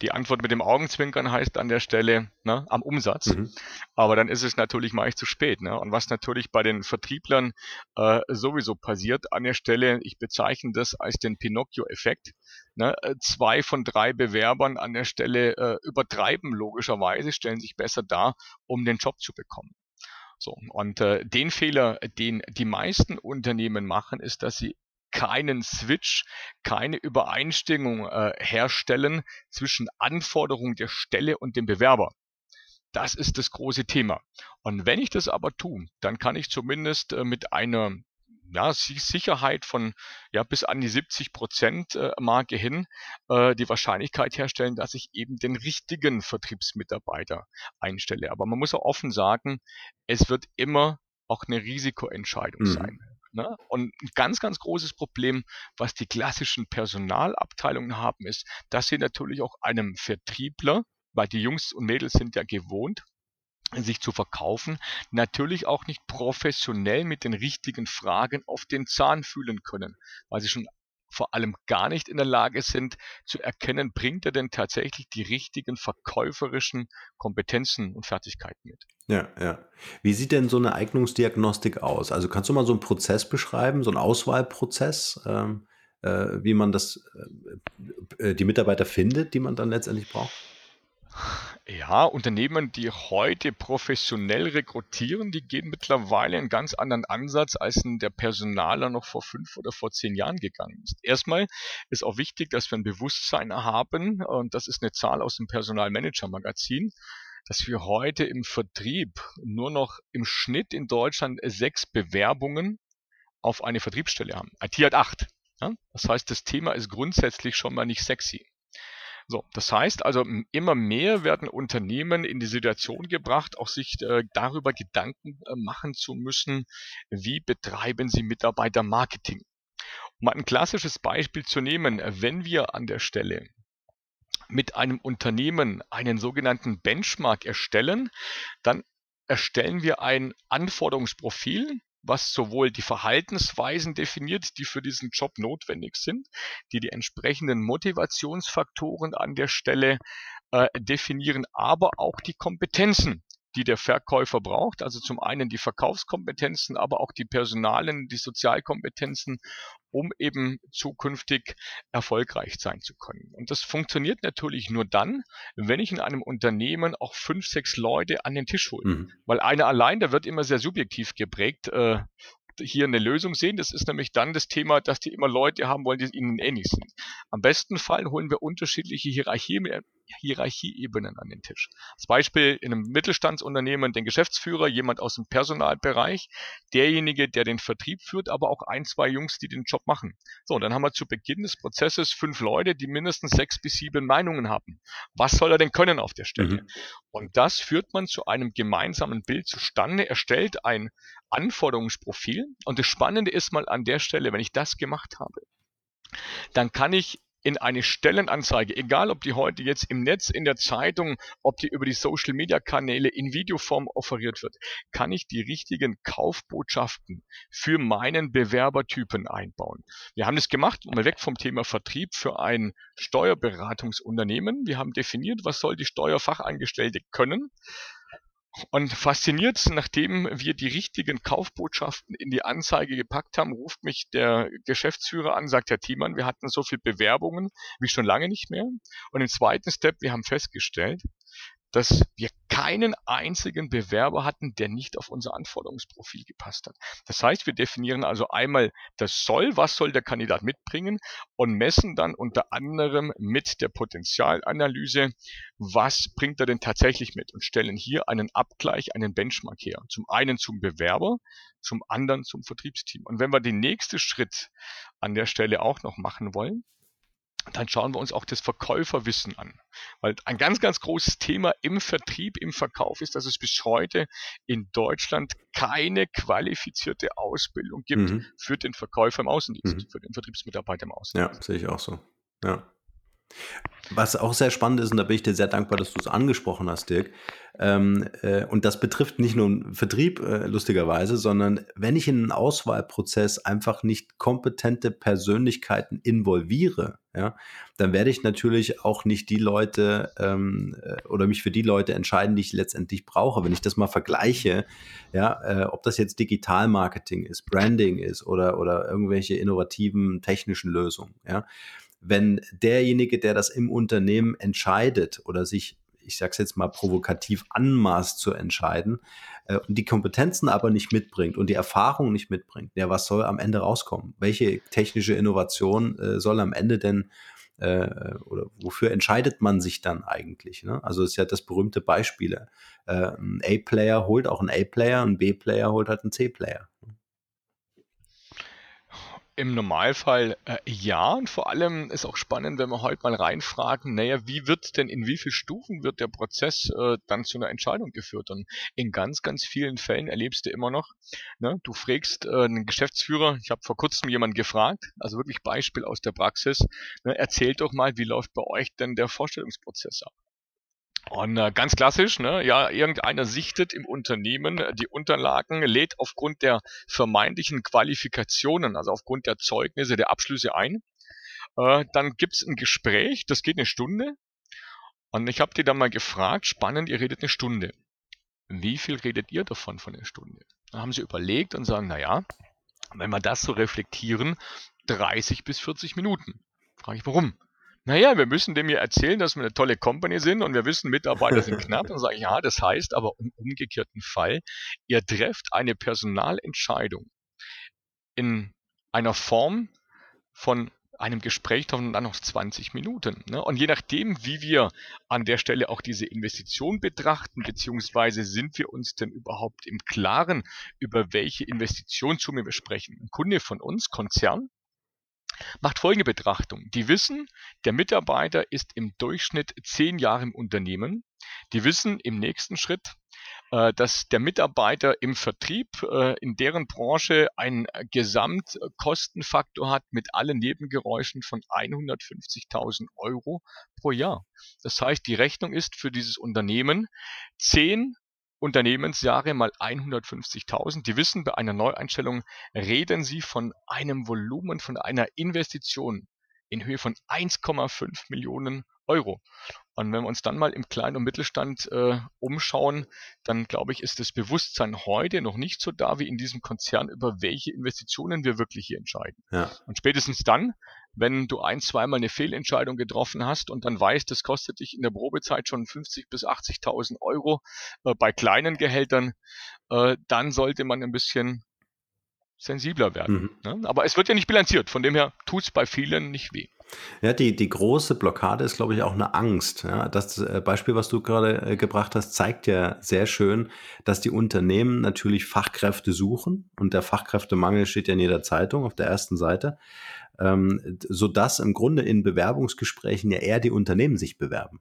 Die Antwort mit dem Augenzwinkern heißt an der Stelle ne, am Umsatz. Mhm. Aber dann ist es natürlich meist zu spät. Ne? Und was natürlich bei den Vertrieblern äh, sowieso passiert an der Stelle, ich bezeichne das als den Pinocchio-Effekt. Ne? Äh, zwei von drei Bewerbern an der Stelle äh, übertreiben logischerweise, stellen sich besser dar, um den Job zu bekommen. So, und äh, den Fehler, den die meisten Unternehmen machen, ist, dass sie keinen Switch, keine Übereinstimmung äh, herstellen zwischen Anforderungen der Stelle und dem Bewerber. Das ist das große Thema. Und wenn ich das aber tue, dann kann ich zumindest äh, mit einer ja, Sicherheit von ja, bis an die 70 Prozent äh, Marke hin äh, die Wahrscheinlichkeit herstellen, dass ich eben den richtigen Vertriebsmitarbeiter einstelle. Aber man muss auch offen sagen, es wird immer auch eine Risikoentscheidung mhm. sein. Ne? Und ein ganz, ganz großes Problem, was die klassischen Personalabteilungen haben, ist, dass sie natürlich auch einem Vertriebler, weil die Jungs und Mädels sind ja gewohnt, sich zu verkaufen, natürlich auch nicht professionell mit den richtigen Fragen auf den Zahn fühlen können, weil sie schon vor allem gar nicht in der Lage sind zu erkennen, bringt er denn tatsächlich die richtigen verkäuferischen Kompetenzen und Fertigkeiten mit. Ja, ja. Wie sieht denn so eine Eignungsdiagnostik aus? Also kannst du mal so einen Prozess beschreiben, so einen Auswahlprozess, ähm, äh, wie man das, äh, äh die Mitarbeiter findet, die man dann letztendlich braucht? Ja, Unternehmen, die heute professionell rekrutieren, die gehen mittlerweile einen ganz anderen Ansatz, als der Personaler noch vor fünf oder vor zehn Jahren gegangen ist. Erstmal ist auch wichtig, dass wir ein Bewusstsein haben, und das ist eine Zahl aus dem Personalmanager-Magazin, dass wir heute im Vertrieb nur noch im Schnitt in Deutschland sechs Bewerbungen auf eine Vertriebsstelle haben. IT hat acht. Ja? Das heißt, das Thema ist grundsätzlich schon mal nicht sexy. So, das heißt also, immer mehr werden Unternehmen in die Situation gebracht, auch sich äh, darüber Gedanken äh, machen zu müssen, wie betreiben sie Mitarbeitermarketing. Um ein klassisches Beispiel zu nehmen, wenn wir an der Stelle mit einem Unternehmen einen sogenannten Benchmark erstellen, dann erstellen wir ein Anforderungsprofil, was sowohl die Verhaltensweisen definiert, die für diesen Job notwendig sind, die die entsprechenden Motivationsfaktoren an der Stelle äh, definieren, aber auch die Kompetenzen, die der Verkäufer braucht. Also zum einen die Verkaufskompetenzen, aber auch die Personalen, die Sozialkompetenzen, um eben zukünftig erfolgreich sein zu können. Und das funktioniert natürlich nur dann, wenn ich in einem Unternehmen auch fünf, sechs Leute an den Tisch hole. Mhm. Weil einer allein, der wird immer sehr subjektiv geprägt. Äh, hier eine Lösung sehen. Das ist nämlich dann das Thema, dass die immer Leute haben wollen, die ihnen ähnlich sind. Am besten Fall holen wir unterschiedliche Hierarchie, Hierarchieebenen an den Tisch. Als Beispiel in einem Mittelstandsunternehmen den Geschäftsführer, jemand aus dem Personalbereich, derjenige, der den Vertrieb führt, aber auch ein, zwei Jungs, die den Job machen. So, und dann haben wir zu Beginn des Prozesses fünf Leute, die mindestens sechs bis sieben Meinungen haben. Was soll er denn können auf der Stelle? Mhm. Und das führt man zu einem gemeinsamen Bild zustande, erstellt ein Anforderungsprofil. Und das Spannende ist mal an der Stelle, wenn ich das gemacht habe, dann kann ich in eine Stellenanzeige, egal ob die heute jetzt im Netz, in der Zeitung, ob die über die Social Media Kanäle in Videoform offeriert wird, kann ich die richtigen Kaufbotschaften für meinen Bewerbertypen einbauen. Wir haben das gemacht, mal weg vom Thema Vertrieb für ein Steuerberatungsunternehmen. Wir haben definiert, was soll die Steuerfachangestellte können und fasziniert, nachdem wir die richtigen Kaufbotschaften in die Anzeige gepackt haben, ruft mich der Geschäftsführer an, sagt Herr Thiemann, wir hatten so viele Bewerbungen wie schon lange nicht mehr. Und im zweiten Step, wir haben festgestellt, dass wir keinen einzigen Bewerber hatten, der nicht auf unser Anforderungsprofil gepasst hat. Das heißt, wir definieren also einmal das Soll, was soll der Kandidat mitbringen und messen dann unter anderem mit der Potenzialanalyse, was bringt er denn tatsächlich mit und stellen hier einen Abgleich, einen Benchmark her. Zum einen zum Bewerber, zum anderen zum Vertriebsteam. Und wenn wir den nächsten Schritt an der Stelle auch noch machen wollen, dann schauen wir uns auch das Verkäuferwissen an. Weil ein ganz, ganz großes Thema im Vertrieb, im Verkauf ist, dass es bis heute in Deutschland keine qualifizierte Ausbildung gibt mhm. für den Verkäufer im Außendienst, mhm. für den Vertriebsmitarbeiter im Außendienst. Ja, sehe ich auch so. Ja. Was auch sehr spannend ist, und da bin ich dir sehr dankbar, dass du es angesprochen hast, Dirk. Ähm, äh, und das betrifft nicht nur den Vertrieb, äh, lustigerweise, sondern wenn ich in einen Auswahlprozess einfach nicht kompetente Persönlichkeiten involviere, ja, dann werde ich natürlich auch nicht die Leute ähm, äh, oder mich für die Leute entscheiden, die ich letztendlich brauche. Wenn ich das mal vergleiche, ja, äh, ob das jetzt Digitalmarketing ist, Branding ist oder, oder irgendwelche innovativen technischen Lösungen, ja wenn derjenige, der das im Unternehmen entscheidet oder sich, ich sage es jetzt mal provokativ, anmaßt zu entscheiden äh, und die Kompetenzen aber nicht mitbringt und die Erfahrung nicht mitbringt, ja, was soll am Ende rauskommen? Welche technische Innovation äh, soll am Ende denn äh, oder wofür entscheidet man sich dann eigentlich? Ne? Also es ist ja das berühmte Beispiel. Äh, ein A-Player holt auch einen A-Player, ein B-Player holt halt einen C-Player. Im Normalfall äh, ja und vor allem ist auch spannend, wenn wir heute mal reinfragen, naja, wie wird denn, in wie vielen Stufen wird der Prozess äh, dann zu einer Entscheidung geführt? Und in ganz, ganz vielen Fällen erlebst du immer noch, ne, du fragst äh, einen Geschäftsführer, ich habe vor kurzem jemanden gefragt, also wirklich Beispiel aus der Praxis, ne, erzählt doch mal, wie läuft bei euch denn der Vorstellungsprozess ab? Und äh, ganz klassisch, ne, ja, irgendeiner sichtet im Unternehmen äh, die Unterlagen, lädt aufgrund der vermeintlichen Qualifikationen, also aufgrund der Zeugnisse, der Abschlüsse ein. Äh, dann gibt's ein Gespräch, das geht eine Stunde. Und ich habe die dann mal gefragt, spannend, ihr redet eine Stunde. Wie viel redet ihr davon von der Stunde? Dann haben sie überlegt und sagen, na ja, wenn wir das so reflektieren, 30 bis 40 Minuten. Frage ich, warum? Naja, wir müssen dem ja erzählen, dass wir eine tolle Company sind und wir wissen, Mitarbeiter sind knapp. Und sage ich, ja, das heißt aber im umgekehrten Fall, ihr trefft eine Personalentscheidung in einer Form von einem Gespräch dann noch 20 Minuten. Ne? Und je nachdem, wie wir an der Stelle auch diese Investition betrachten, beziehungsweise sind wir uns denn überhaupt im Klaren, über welche Investitionssumme wir sprechen. Ein Kunde von uns, Konzern, macht folgende Betrachtung. Die wissen, der Mitarbeiter ist im Durchschnitt zehn Jahre im Unternehmen. Die wissen im nächsten Schritt, äh, dass der Mitarbeiter im Vertrieb äh, in deren Branche einen Gesamtkostenfaktor hat mit allen Nebengeräuschen von 150.000 Euro pro Jahr. Das heißt, die Rechnung ist für dieses Unternehmen zehn Unternehmensjahre mal 150.000. Die wissen, bei einer Neueinstellung reden Sie von einem Volumen, von einer Investition in Höhe von 1,5 Millionen Euro. Und wenn wir uns dann mal im Klein- und Mittelstand äh, umschauen, dann glaube ich, ist das Bewusstsein heute noch nicht so da wie in diesem Konzern, über welche Investitionen wir wirklich hier entscheiden. Ja. Und spätestens dann, wenn du ein, zweimal eine Fehlentscheidung getroffen hast und dann weißt, das kostet dich in der Probezeit schon 50 bis 80.000 Euro äh, bei kleinen Gehältern, äh, dann sollte man ein bisschen sensibler werden. Mhm. Ne? Aber es wird ja nicht bilanziert, von dem her tut es bei vielen nicht weh. Ja, die, die große Blockade ist, glaube ich, auch eine Angst. Ja, das äh, Beispiel, was du gerade äh, gebracht hast, zeigt ja sehr schön, dass die Unternehmen natürlich Fachkräfte suchen und der Fachkräftemangel steht ja in jeder Zeitung auf der ersten Seite, ähm, sodass im Grunde in Bewerbungsgesprächen ja eher die Unternehmen sich bewerben.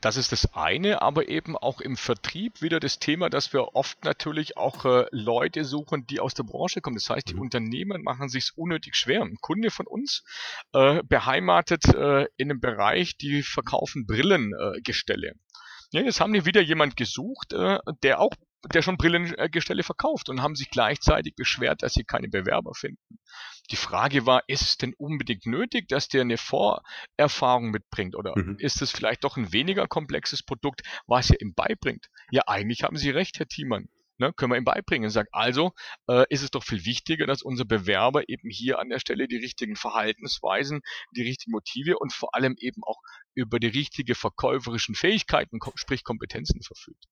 Das ist das eine, aber eben auch im Vertrieb wieder das Thema, dass wir oft natürlich auch äh, Leute suchen, die aus der Branche kommen. Das heißt, die mhm. Unternehmen machen sich unnötig schwer. Ein Kunde von uns äh, beheimatet äh, in einem Bereich, die verkaufen Brillengestelle. Ja, jetzt haben die wieder jemand gesucht, äh, der auch der schon Brillengestelle verkauft und haben sich gleichzeitig beschwert, dass sie keine Bewerber finden. Die Frage war, ist es denn unbedingt nötig, dass der eine Vorerfahrung mitbringt oder mhm. ist es vielleicht doch ein weniger komplexes Produkt, was er ihm beibringt? Ja, eigentlich haben Sie recht, Herr Thiemann. Ne, können wir ihm beibringen. Sagt also, äh, ist es doch viel wichtiger, dass unser Bewerber eben hier an der Stelle die richtigen Verhaltensweisen, die richtigen Motive und vor allem eben auch über die richtige verkäuferischen Fähigkeiten, sprich Kompetenzen verfügt.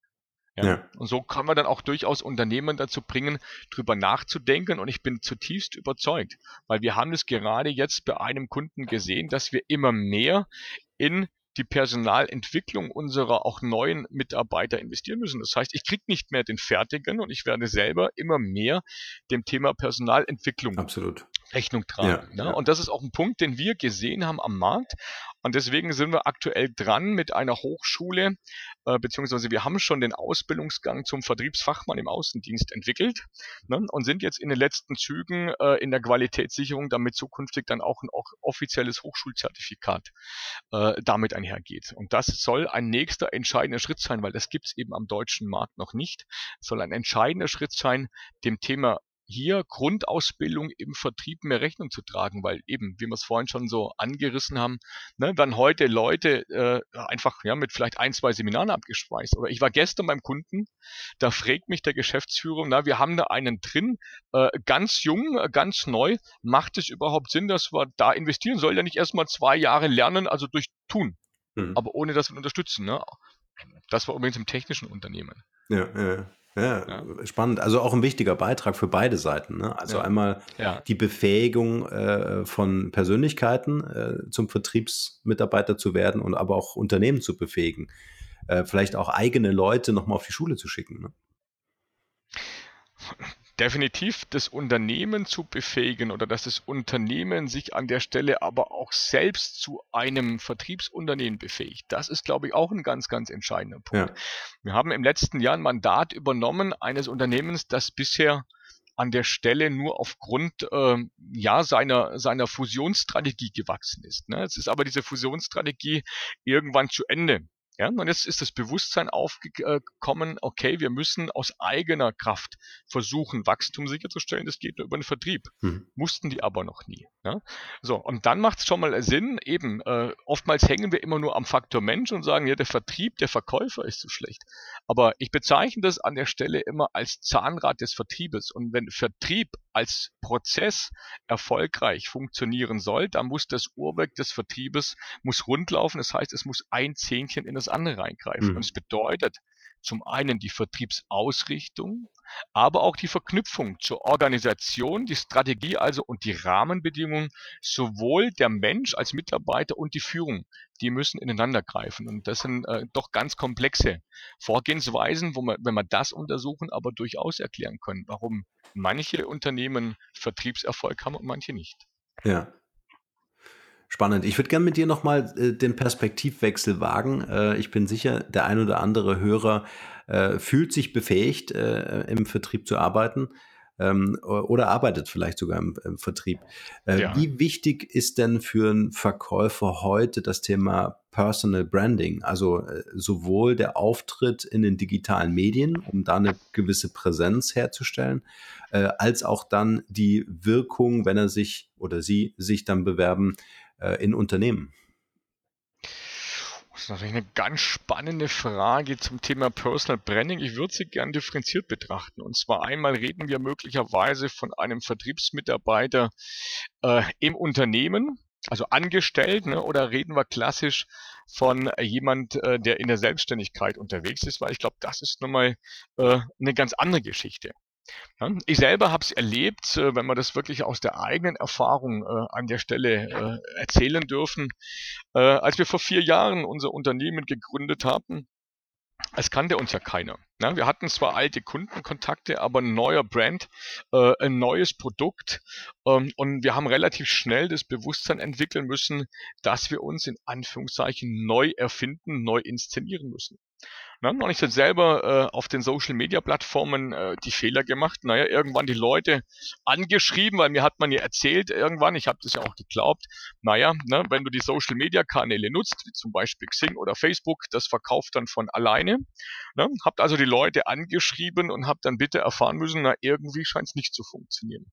Ja. ja. Und so kann man dann auch durchaus Unternehmen dazu bringen, drüber nachzudenken. Und ich bin zutiefst überzeugt, weil wir haben es gerade jetzt bei einem Kunden gesehen, dass wir immer mehr in die Personalentwicklung unserer auch neuen Mitarbeiter investieren müssen. Das heißt, ich kriege nicht mehr den fertigen und ich werde selber immer mehr dem Thema Personalentwicklung Absolut. Rechnung tragen. Ja, ja. Und das ist auch ein Punkt, den wir gesehen haben am Markt. Und deswegen sind wir aktuell dran mit einer Hochschule, äh, beziehungsweise wir haben schon den Ausbildungsgang zum Vertriebsfachmann im Außendienst entwickelt ne, und sind jetzt in den letzten Zügen äh, in der Qualitätssicherung, damit zukünftig dann auch ein auch offizielles Hochschulzertifikat äh, damit einhergeht. Und das soll ein nächster entscheidender Schritt sein, weil das gibt es eben am deutschen Markt noch nicht. Es soll ein entscheidender Schritt sein, dem Thema hier Grundausbildung im Vertrieb mehr Rechnung zu tragen, weil eben, wie wir es vorhin schon so angerissen haben, ne, werden heute Leute äh, einfach ja, mit vielleicht ein, zwei Seminaren abgespeist. Oder ich war gestern beim Kunden, da fragt mich der Geschäftsführer, na, wir haben da einen drin, äh, ganz jung, äh, ganz neu, macht es überhaupt Sinn, dass wir da investieren? Soll ja nicht erstmal zwei Jahre lernen, also durch tun, mhm. aber ohne dass wir unterstützen. Ne? Das war übrigens im technischen Unternehmen. Ja, ja. Ja, ja, spannend. Also auch ein wichtiger Beitrag für beide Seiten. Ne? Also ja. einmal ja. die Befähigung äh, von Persönlichkeiten äh, zum Vertriebsmitarbeiter zu werden und aber auch Unternehmen zu befähigen. Äh, vielleicht auch eigene Leute nochmal auf die Schule zu schicken. Ne? Definitiv das Unternehmen zu befähigen oder dass das Unternehmen sich an der Stelle aber auch selbst zu einem Vertriebsunternehmen befähigt. Das ist, glaube ich, auch ein ganz, ganz entscheidender Punkt. Ja. Wir haben im letzten Jahr ein Mandat übernommen eines Unternehmens, das bisher an der Stelle nur aufgrund äh, ja seiner seiner Fusionsstrategie gewachsen ist. Ne? Es ist aber diese Fusionsstrategie irgendwann zu Ende. Ja, und jetzt ist das Bewusstsein aufgekommen, okay, wir müssen aus eigener Kraft versuchen, Wachstum sicherzustellen. Das geht nur über den Vertrieb. Hm. Mussten die aber noch nie. Ja? So, und dann macht es schon mal Sinn, eben, äh, oftmals hängen wir immer nur am Faktor Mensch und sagen, ja, der Vertrieb, der Verkäufer ist so schlecht. Aber ich bezeichne das an der Stelle immer als Zahnrad des Vertriebes. Und wenn Vertrieb als Prozess erfolgreich funktionieren soll, dann muss das Uhrwerk des Vertriebes muss rundlaufen. Das heißt, es muss ein Zähnchen in das andere reingreifen. Mhm. Und es bedeutet zum einen die Vertriebsausrichtung, aber auch die Verknüpfung zur Organisation, die Strategie also und die Rahmenbedingungen sowohl der Mensch als Mitarbeiter und die Führung, die müssen ineinander greifen. Und das sind äh, doch ganz komplexe Vorgehensweisen, wo man, wenn wir das untersuchen, aber durchaus erklären können, warum manche Unternehmen Vertriebserfolg haben und manche nicht. Ja, Spannend. Ich würde gerne mit dir nochmal äh, den Perspektivwechsel wagen. Äh, ich bin sicher, der ein oder andere Hörer äh, fühlt sich befähigt, äh, im Vertrieb zu arbeiten ähm, oder arbeitet vielleicht sogar im, im Vertrieb. Äh, ja. Wie wichtig ist denn für einen Verkäufer heute das Thema Personal Branding? Also äh, sowohl der Auftritt in den digitalen Medien, um da eine gewisse Präsenz herzustellen, als auch dann die Wirkung, wenn er sich oder sie sich dann bewerben, äh, in Unternehmen? Das ist natürlich eine ganz spannende Frage zum Thema Personal Branding. Ich würde sie gern differenziert betrachten. Und zwar einmal reden wir möglicherweise von einem Vertriebsmitarbeiter äh, im Unternehmen, also angestellt, ne, oder reden wir klassisch von jemand, äh, der in der Selbstständigkeit unterwegs ist, weil ich glaube, das ist nochmal äh, eine ganz andere Geschichte. Ich selber habe es erlebt, äh, wenn wir das wirklich aus der eigenen Erfahrung äh, an der Stelle äh, erzählen dürfen. Als wir vor vier Jahren unser Unternehmen gegründet haben, es kannte uns ja keiner. Ne? Wir hatten zwar alte Kundenkontakte, aber ein neuer Brand, ein neues Produkt ähm, und wir haben relativ schnell das Bewusstsein entwickeln müssen, dass wir uns in Anführungszeichen neu erfinden, neu inszenieren müssen. Ne? Und ich habe selber äh, auf den Social Media Plattformen äh, die Fehler gemacht. Naja, irgendwann die Leute angeschrieben, weil mir hat man ja erzählt irgendwann, ich habe das ja auch geglaubt, naja, ne, wenn du die Social Media Kanäle nutzt, wie zum Beispiel Xing oder Facebook, das verkauft dann von alleine. Ne? Habt also die Leute angeschrieben und habt dann bitte erfahren müssen, na irgendwie scheint es nicht zu funktionieren.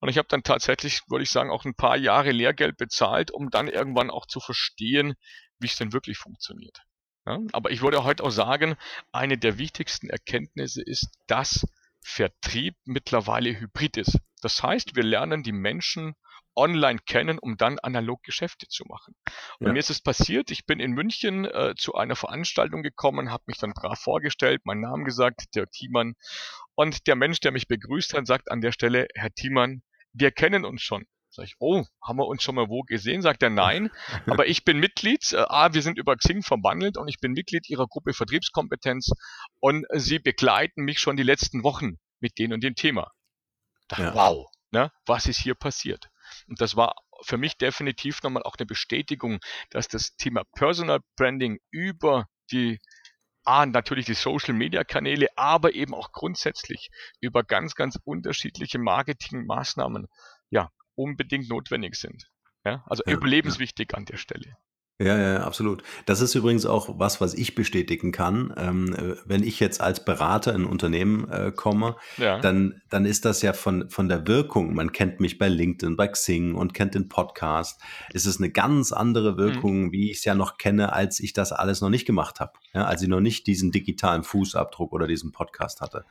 Und ich habe dann tatsächlich, würde ich sagen, auch ein paar Jahre Lehrgeld bezahlt, um dann irgendwann auch zu verstehen, wie es denn wirklich funktioniert. Ja, aber ich würde heute auch sagen, eine der wichtigsten Erkenntnisse ist, dass Vertrieb mittlerweile hybrid ist. Das heißt, wir lernen die Menschen online kennen, um dann analog Geschäfte zu machen. Und ja. mir ist es passiert, ich bin in München äh, zu einer Veranstaltung gekommen, habe mich dann brav vorgestellt, meinen Namen gesagt, Dirk Thiemann. Und der Mensch, der mich begrüßt hat, sagt an der Stelle, Herr Thiemann, wir kennen uns schon. Sag ich, oh, haben wir uns schon mal wo gesehen? Sagt er, nein. Aber ich bin Mitglied, äh, ah, wir sind über Xing verbandelt und ich bin Mitglied Ihrer Gruppe Vertriebskompetenz und Sie begleiten mich schon die letzten Wochen mit dem und dem Thema. Dachte, ja. Wow, ne, was ist hier passiert? Und das war für mich definitiv nochmal auch eine Bestätigung, dass das Thema Personal Branding über die A, natürlich die Social Media Kanäle, aber eben auch grundsätzlich über ganz, ganz unterschiedliche Marketingmaßnahmen ja, unbedingt notwendig sind. Ja, also ja, überlebenswichtig ja. an der Stelle. Ja, ja, absolut. Das ist übrigens auch was, was ich bestätigen kann. Ähm, äh, wenn ich jetzt als Berater in ein Unternehmen äh, komme, ja. dann, dann ist das ja von, von der Wirkung. Man kennt mich bei LinkedIn, bei Xing und kennt den Podcast. Es ist eine ganz andere Wirkung, mhm. wie ich es ja noch kenne, als ich das alles noch nicht gemacht habe. Ja, als ich noch nicht diesen digitalen Fußabdruck oder diesen Podcast hatte.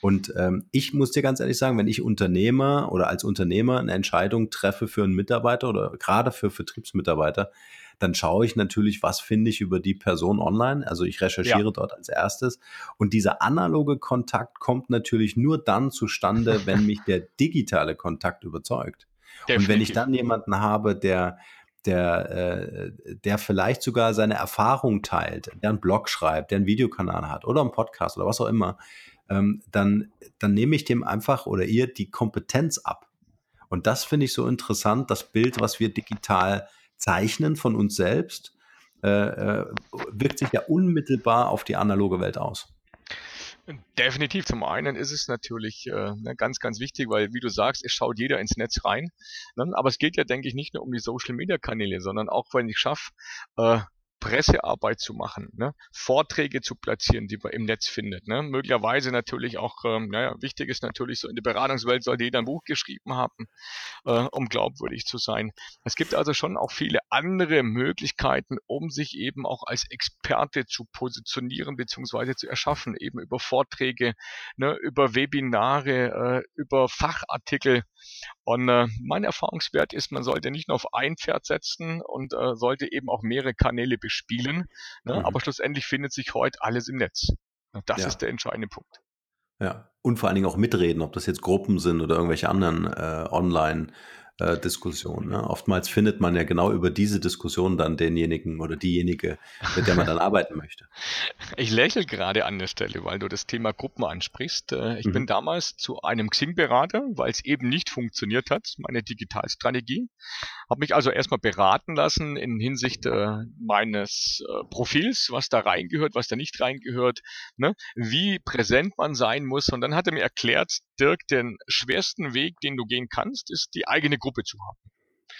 Und ähm, ich muss dir ganz ehrlich sagen, wenn ich Unternehmer oder als Unternehmer eine Entscheidung treffe für einen Mitarbeiter oder gerade für Vertriebsmitarbeiter, dann schaue ich natürlich, was finde ich über die Person online. Also ich recherchiere ja. dort als erstes. Und dieser analoge Kontakt kommt natürlich nur dann zustande, wenn mich der digitale Kontakt überzeugt. Definitiv. Und wenn ich dann jemanden habe, der der, äh, der vielleicht sogar seine Erfahrung teilt, der einen Blog schreibt, der einen Videokanal hat oder einen Podcast oder was auch immer, ähm, dann, dann nehme ich dem einfach oder ihr die Kompetenz ab. Und das finde ich so interessant, das Bild, was wir digital zeichnen von uns selbst, äh, äh, wirkt sich ja unmittelbar auf die analoge Welt aus. Definitiv. Zum einen ist es natürlich äh, ne, ganz, ganz wichtig, weil wie du sagst, es schaut jeder ins Netz rein. Ne? Aber es geht ja, denke ich, nicht nur um die Social-Media-Kanäle, sondern auch, wenn ich schaffe, äh, Pressearbeit zu machen, ne? Vorträge zu platzieren, die man im Netz findet. Ne? Möglicherweise natürlich auch, ähm, naja, wichtig ist natürlich so in der Beratungswelt sollte jeder ein Buch geschrieben haben, äh, um glaubwürdig zu sein. Es gibt also schon auch viele andere Möglichkeiten, um sich eben auch als Experte zu positionieren bzw. zu erschaffen, eben über Vorträge, ne, über Webinare, äh, über Fachartikel. Und äh, mein Erfahrungswert ist, man sollte nicht nur auf ein Pferd setzen und äh, sollte eben auch mehrere Kanäle bespielen. Ne? Mhm. Aber schlussendlich findet sich heute alles im Netz. Und das ja. ist der entscheidende Punkt. Ja, und vor allen Dingen auch mitreden, ob das jetzt Gruppen sind oder irgendwelche anderen äh, online äh, Diskussion. Ne? Oftmals findet man ja genau über diese Diskussion dann denjenigen oder diejenige, mit der man dann arbeiten möchte. Ich lächle gerade an der Stelle, weil du das Thema Gruppen ansprichst. Äh, ich mhm. bin damals zu einem Xing-Berater, weil es eben nicht funktioniert hat, meine Digitalstrategie. Habe mich also erstmal beraten lassen in Hinsicht äh, meines äh, Profils, was da reingehört, was da nicht reingehört, ne? wie präsent man sein muss. Und dann hat er mir erklärt, Dirk, den schwersten Weg, den du gehen kannst, ist die eigene Gruppe zu haben.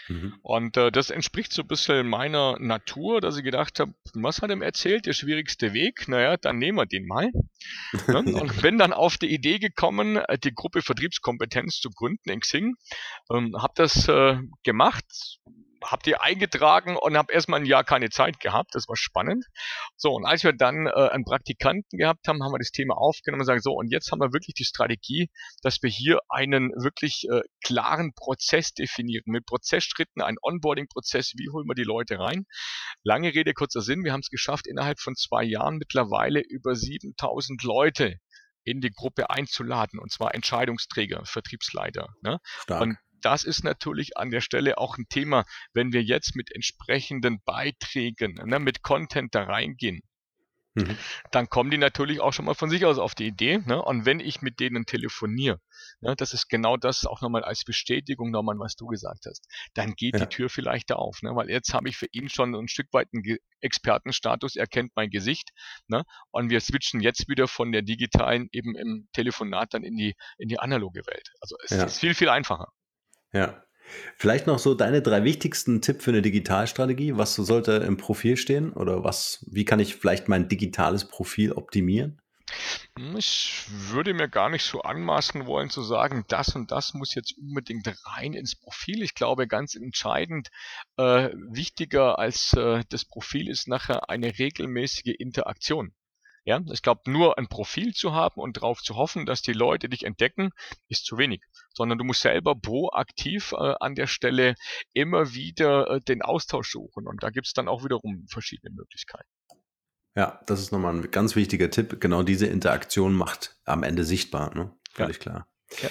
Mhm. Und äh, das entspricht so ein bisschen meiner Natur, dass ich gedacht habe, was hat er mir erzählt, der schwierigste Weg? Naja, dann nehmen wir den mal. ne? Und bin dann auf die Idee gekommen, die Gruppe Vertriebskompetenz zu gründen in Xing. Ähm, habe das äh, gemacht, habt ihr eingetragen und habe erstmal ein Jahr keine Zeit gehabt. Das war spannend. So, und als wir dann äh, einen Praktikanten gehabt haben, haben wir das Thema aufgenommen und sagen, so, und jetzt haben wir wirklich die Strategie, dass wir hier einen wirklich äh, klaren Prozess definieren, mit Prozessschritten, einen Onboarding-Prozess, wie holen wir die Leute rein. Lange Rede, kurzer Sinn, wir haben es geschafft, innerhalb von zwei Jahren mittlerweile über 7000 Leute in die Gruppe einzuladen, und zwar Entscheidungsträger, Vertriebsleiter. Ne? Und das ist natürlich an der Stelle auch ein Thema, wenn wir jetzt mit entsprechenden Beiträgen, ne, mit Content da reingehen. mhm. dann kommen die natürlich auch schon mal von sich aus auf die Idee. Ne? Und wenn ich mit denen telefoniere, ne, das ist genau das auch nochmal als Bestätigung nochmal, was du gesagt hast, dann geht ja. die Tür vielleicht da auf. Ne? Weil jetzt habe ich für ihn schon ein Stück weit einen Expertenstatus, er kennt mein Gesicht. Ne? Und wir switchen jetzt wieder von der digitalen eben im Telefonat dann in die, in die analoge Welt. Also es ja. ist viel, viel einfacher. Ja, Vielleicht noch so deine drei wichtigsten Tipps für eine Digitalstrategie. Was sollte im Profil stehen? Oder was, wie kann ich vielleicht mein digitales Profil optimieren? Hm, ich würde mir gar nicht so anmaßen wollen zu sagen, das und das muss jetzt unbedingt rein ins Profil. Ich glaube, ganz entscheidend äh, wichtiger als äh, das Profil ist nachher eine regelmäßige Interaktion. Ja, ich glaube, nur ein Profil zu haben und darauf zu hoffen, dass die Leute dich entdecken, ist zu wenig. Sondern du musst selber proaktiv äh, an der Stelle immer wieder äh, den Austausch suchen. Und da gibt es dann auch wiederum verschiedene Möglichkeiten. Ja, das ist nochmal ein ganz wichtiger Tipp. Genau diese Interaktion macht am Ende sichtbar, ne? Völlig ja. klar. Ja.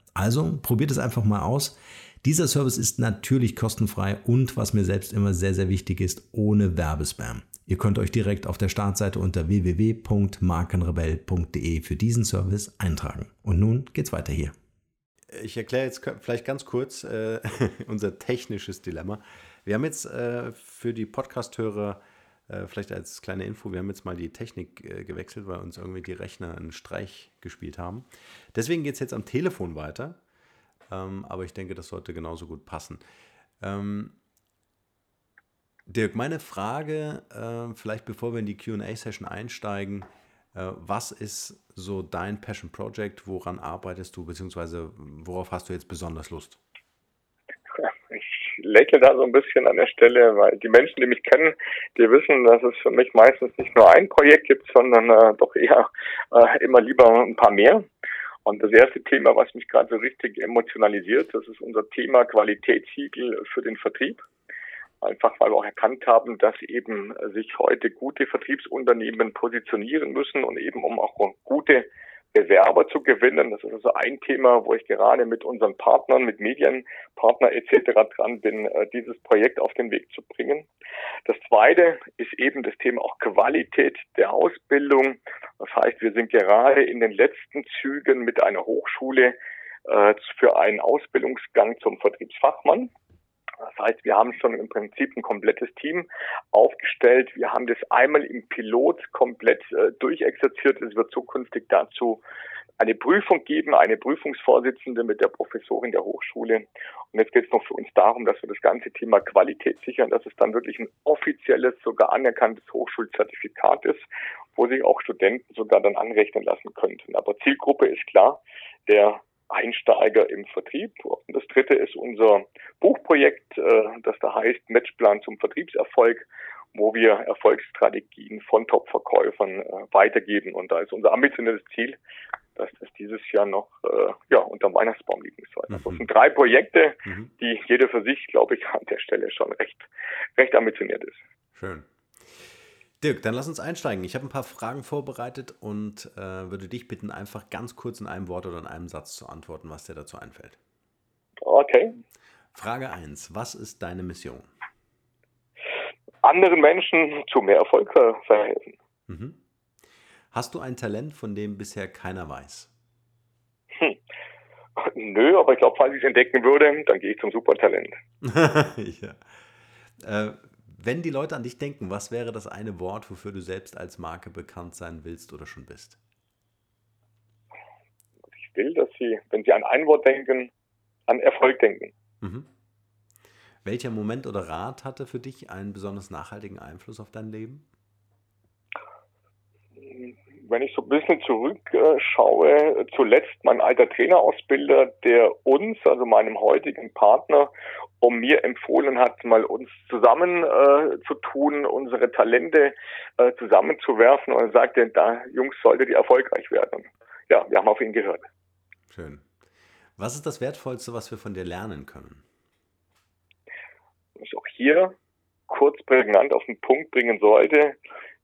Also probiert es einfach mal aus. Dieser Service ist natürlich kostenfrei und was mir selbst immer sehr, sehr wichtig ist, ohne Werbespam. Ihr könnt euch direkt auf der Startseite unter www.markenrebell.de für diesen Service eintragen. Und nun geht's weiter hier. Ich erkläre jetzt vielleicht ganz kurz äh, unser technisches Dilemma. Wir haben jetzt äh, für die Podcast-Hörer äh, vielleicht als kleine Info, wir haben jetzt mal die Technik äh, gewechselt, weil uns irgendwie die Rechner einen Streich gespielt haben. Deswegen geht es jetzt am Telefon weiter, ähm, aber ich denke, das sollte genauso gut passen. Ähm, Dirk, meine Frage, äh, vielleicht bevor wir in die QA-Session einsteigen, äh, was ist so dein Passion Project? Woran arbeitest du, beziehungsweise worauf hast du jetzt besonders Lust? Lächle da so ein bisschen an der Stelle, weil die Menschen, die mich kennen, die wissen, dass es für mich meistens nicht nur ein Projekt gibt, sondern äh, doch eher äh, immer lieber ein paar mehr. Und das erste Thema, was mich gerade so richtig emotionalisiert, das ist unser Thema Qualitätssiegel für den Vertrieb. Einfach weil wir auch erkannt haben, dass eben sich heute gute Vertriebsunternehmen positionieren müssen und eben um auch gute Bewerber zu gewinnen. Das ist also ein Thema, wo ich gerade mit unseren Partnern, mit Medienpartner etc. dran bin, äh, dieses Projekt auf den Weg zu bringen. Das zweite ist eben das Thema auch Qualität der Ausbildung. Das heißt, wir sind gerade in den letzten Zügen mit einer Hochschule äh, für einen Ausbildungsgang zum Vertriebsfachmann. Das heißt, wir haben schon im Prinzip ein komplettes Team aufgestellt. Wir haben das einmal im Pilot komplett äh, durchexerziert. Es wird zukünftig dazu eine Prüfung geben, eine Prüfungsvorsitzende mit der Professorin der Hochschule. Und jetzt geht es noch für uns darum, dass wir das ganze Thema Qualität sichern, dass es dann wirklich ein offizielles, sogar anerkanntes Hochschulzertifikat ist, wo sich auch Studenten sogar dann anrechnen lassen könnten. Aber Zielgruppe ist klar, der Einsteiger im Vertrieb. Und das dritte ist unser Buchprojekt, äh, das da heißt Matchplan zum Vertriebserfolg, wo wir Erfolgsstrategien von Top-Verkäufern äh, weitergeben. Und da ist unser ambitioniertes Ziel, dass das dieses Jahr noch äh, ja, unter Weihnachtsbaum liegen soll. Also das mhm. sind drei Projekte, mhm. die jeder für sich, glaube ich, an der Stelle schon recht, recht ambitioniert ist. Schön. Dirk, dann lass uns einsteigen. Ich habe ein paar Fragen vorbereitet und äh, würde dich bitten, einfach ganz kurz in einem Wort oder in einem Satz zu antworten, was dir dazu einfällt. Okay. Frage 1. Was ist deine Mission? Anderen Menschen zu mehr Erfolg verhelfen. Mhm. Hast du ein Talent, von dem bisher keiner weiß? Hm. Nö, aber ich glaube, falls ich es entdecken würde, dann gehe ich zum Supertalent. ja. Äh, wenn die Leute an dich denken, was wäre das eine Wort, wofür du selbst als Marke bekannt sein willst oder schon bist? Ich will, dass sie, wenn sie an ein Wort denken, an Erfolg denken. Mhm. Welcher Moment oder Rat hatte für dich einen besonders nachhaltigen Einfluss auf dein Leben? Wenn ich so ein bisschen zurückschaue, zuletzt mein alter Trainerausbilder, der uns, also meinem heutigen Partner, um mir empfohlen hat, mal uns zusammen äh, zu tun, unsere Talente äh, zusammenzuwerfen und sagte, da Jungs solltet ihr erfolgreich werden. Ja, wir haben auf ihn gehört. Schön. Was ist das Wertvollste, was wir von dir lernen können? Was ich auch hier kurz prägnant auf den Punkt bringen sollte,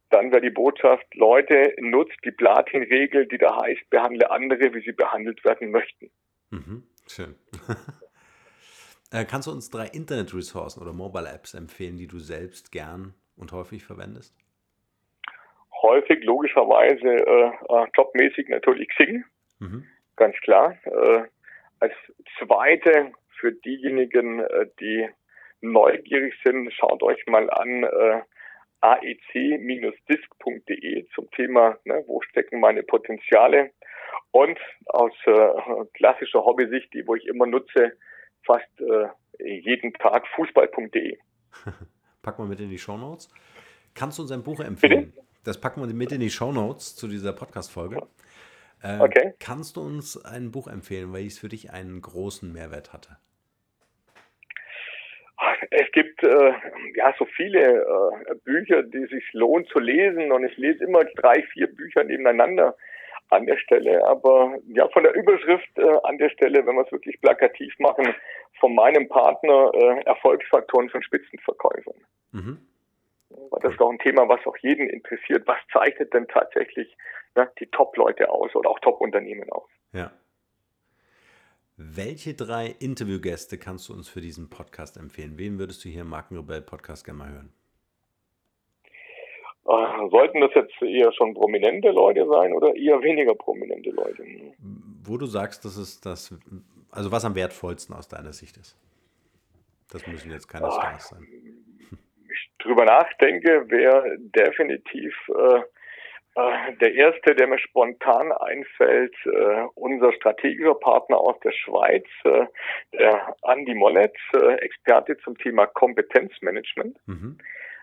dann wäre die Botschaft, Leute, nutzt die Platin-Regel, die da heißt, behandle andere, wie sie behandelt werden möchten. Mhm, schön. äh, kannst du uns drei Internet-Ressourcen oder Mobile-Apps empfehlen, die du selbst gern und häufig verwendest? Häufig, logischerweise, äh, äh jobmäßig natürlich Xing, mhm. ganz klar. Äh, als zweite für diejenigen, die neugierig sind, schaut euch mal an äh, aec-disc.de zum Thema, ne, wo stecken meine Potenziale. Und aus äh, klassischer Hobbysicht, die wo ich immer nutze, fast äh, jeden Tag fußball.de. Packen wir mit in die Show Notes. Kannst du uns ein Buch empfehlen? Bitte? Das packen wir mit in die Show Notes zu dieser Podcast-Folge. Äh, okay. Kannst du uns ein Buch empfehlen, weil es für dich einen großen Mehrwert hatte? Es gibt äh, ja so viele äh, Bücher, die sich lohnt zu lesen und ich lese immer drei, vier Bücher nebeneinander an der Stelle. Aber ja, von der Überschrift äh, an der Stelle, wenn wir es wirklich plakativ machen, von meinem Partner äh, Erfolgsfaktoren von Spitzenverkäufern. Mhm. Das ist doch ein Thema, was auch jeden interessiert. Was zeichnet denn tatsächlich ne, die Top-Leute aus oder auch Top-Unternehmen aus? Ja. Welche drei Interviewgäste kannst du uns für diesen Podcast empfehlen? Wen würdest du hier im Markenrebell Podcast gerne mal hören? Äh, sollten das jetzt eher schon prominente Leute sein oder eher weniger prominente Leute? Wo du sagst, dass es das, also was am wertvollsten aus deiner Sicht ist. Das müssen jetzt keine Stars sein. Ich drüber nachdenke, wer definitiv äh, der erste, der mir spontan einfällt, äh, unser strategischer Partner aus der Schweiz, äh, der Andy Mollet, Experte zum Thema Kompetenzmanagement. Mhm.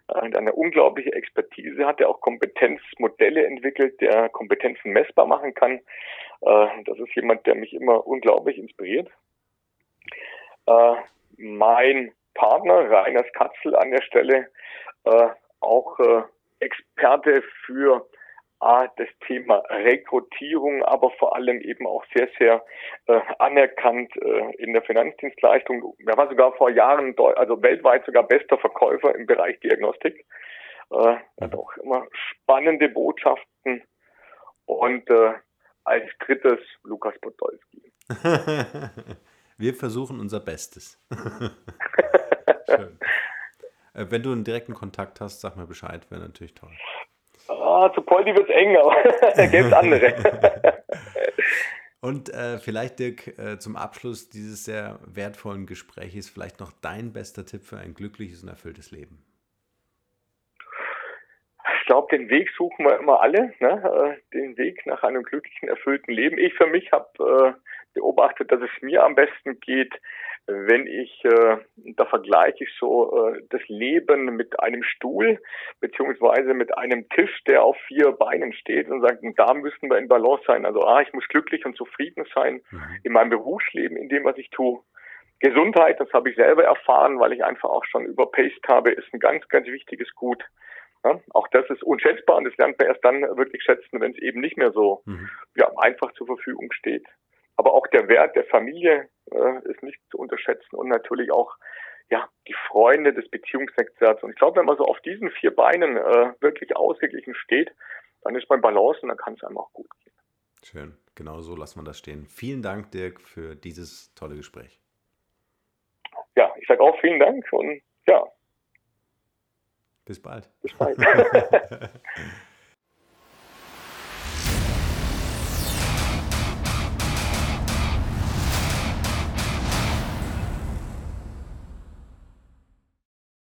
eine unglaubliche Expertise hat, der auch Kompetenzmodelle entwickelt, der Kompetenzen messbar machen kann. das ist jemand, der mich immer unglaublich inspiriert. mein Partner, Reiners Katzel an der Stelle, auch Experte für A, das Thema Rekrutierung, aber vor allem eben auch sehr, sehr äh, anerkannt äh, in der Finanzdienstleistung. Er war sogar vor Jahren, also weltweit sogar bester Verkäufer im Bereich Diagnostik. Äh, hat auch immer spannende Botschaften. Und äh, als drittes Lukas Podolski. Wir versuchen unser Bestes. Schön. Äh, wenn du einen direkten Kontakt hast, sag mir Bescheid, wäre natürlich toll. Ah, zu Poldi wird es eng, aber da gibt es andere. Und äh, vielleicht, Dirk, äh, zum Abschluss dieses sehr wertvollen Gesprächs, vielleicht noch dein bester Tipp für ein glückliches und erfülltes Leben. Ich glaube, den Weg suchen wir immer alle, ne? Äh, den Weg nach einem glücklichen, erfüllten Leben. Ich für mich habe äh, beobachtet, dass es mir am besten geht, wenn ich, äh, da vergleiche ich so äh, das Leben mit einem Stuhl beziehungsweise mit einem Tisch, der auf vier Beinen steht und sagt, da müssen wir in Balance sein. Also ah, ich muss glücklich und zufrieden sein mhm. in meinem Berufsleben, in dem, was ich tue. Gesundheit, das habe ich selber erfahren, weil ich einfach auch schon überpaced habe, ist ein ganz, ganz wichtiges Gut. Ja, auch das ist unschätzbar und das lernt man erst dann wirklich schätzen, wenn es eben nicht mehr so mhm. ja, einfach zur Verfügung steht. Aber auch der Wert der Familie äh, ist nicht zu unterschätzen und natürlich auch ja, die Freunde des Beziehungsnetzwerks. Und ich glaube, wenn man so auf diesen vier Beinen äh, wirklich ausgeglichen steht, dann ist man Balance und dann kann es einem auch gut gehen. Schön, genau so lassen wir das stehen. Vielen Dank, Dirk, für dieses tolle Gespräch. Ja, ich sage auch vielen Dank und ja. Bis bald. Bis bald.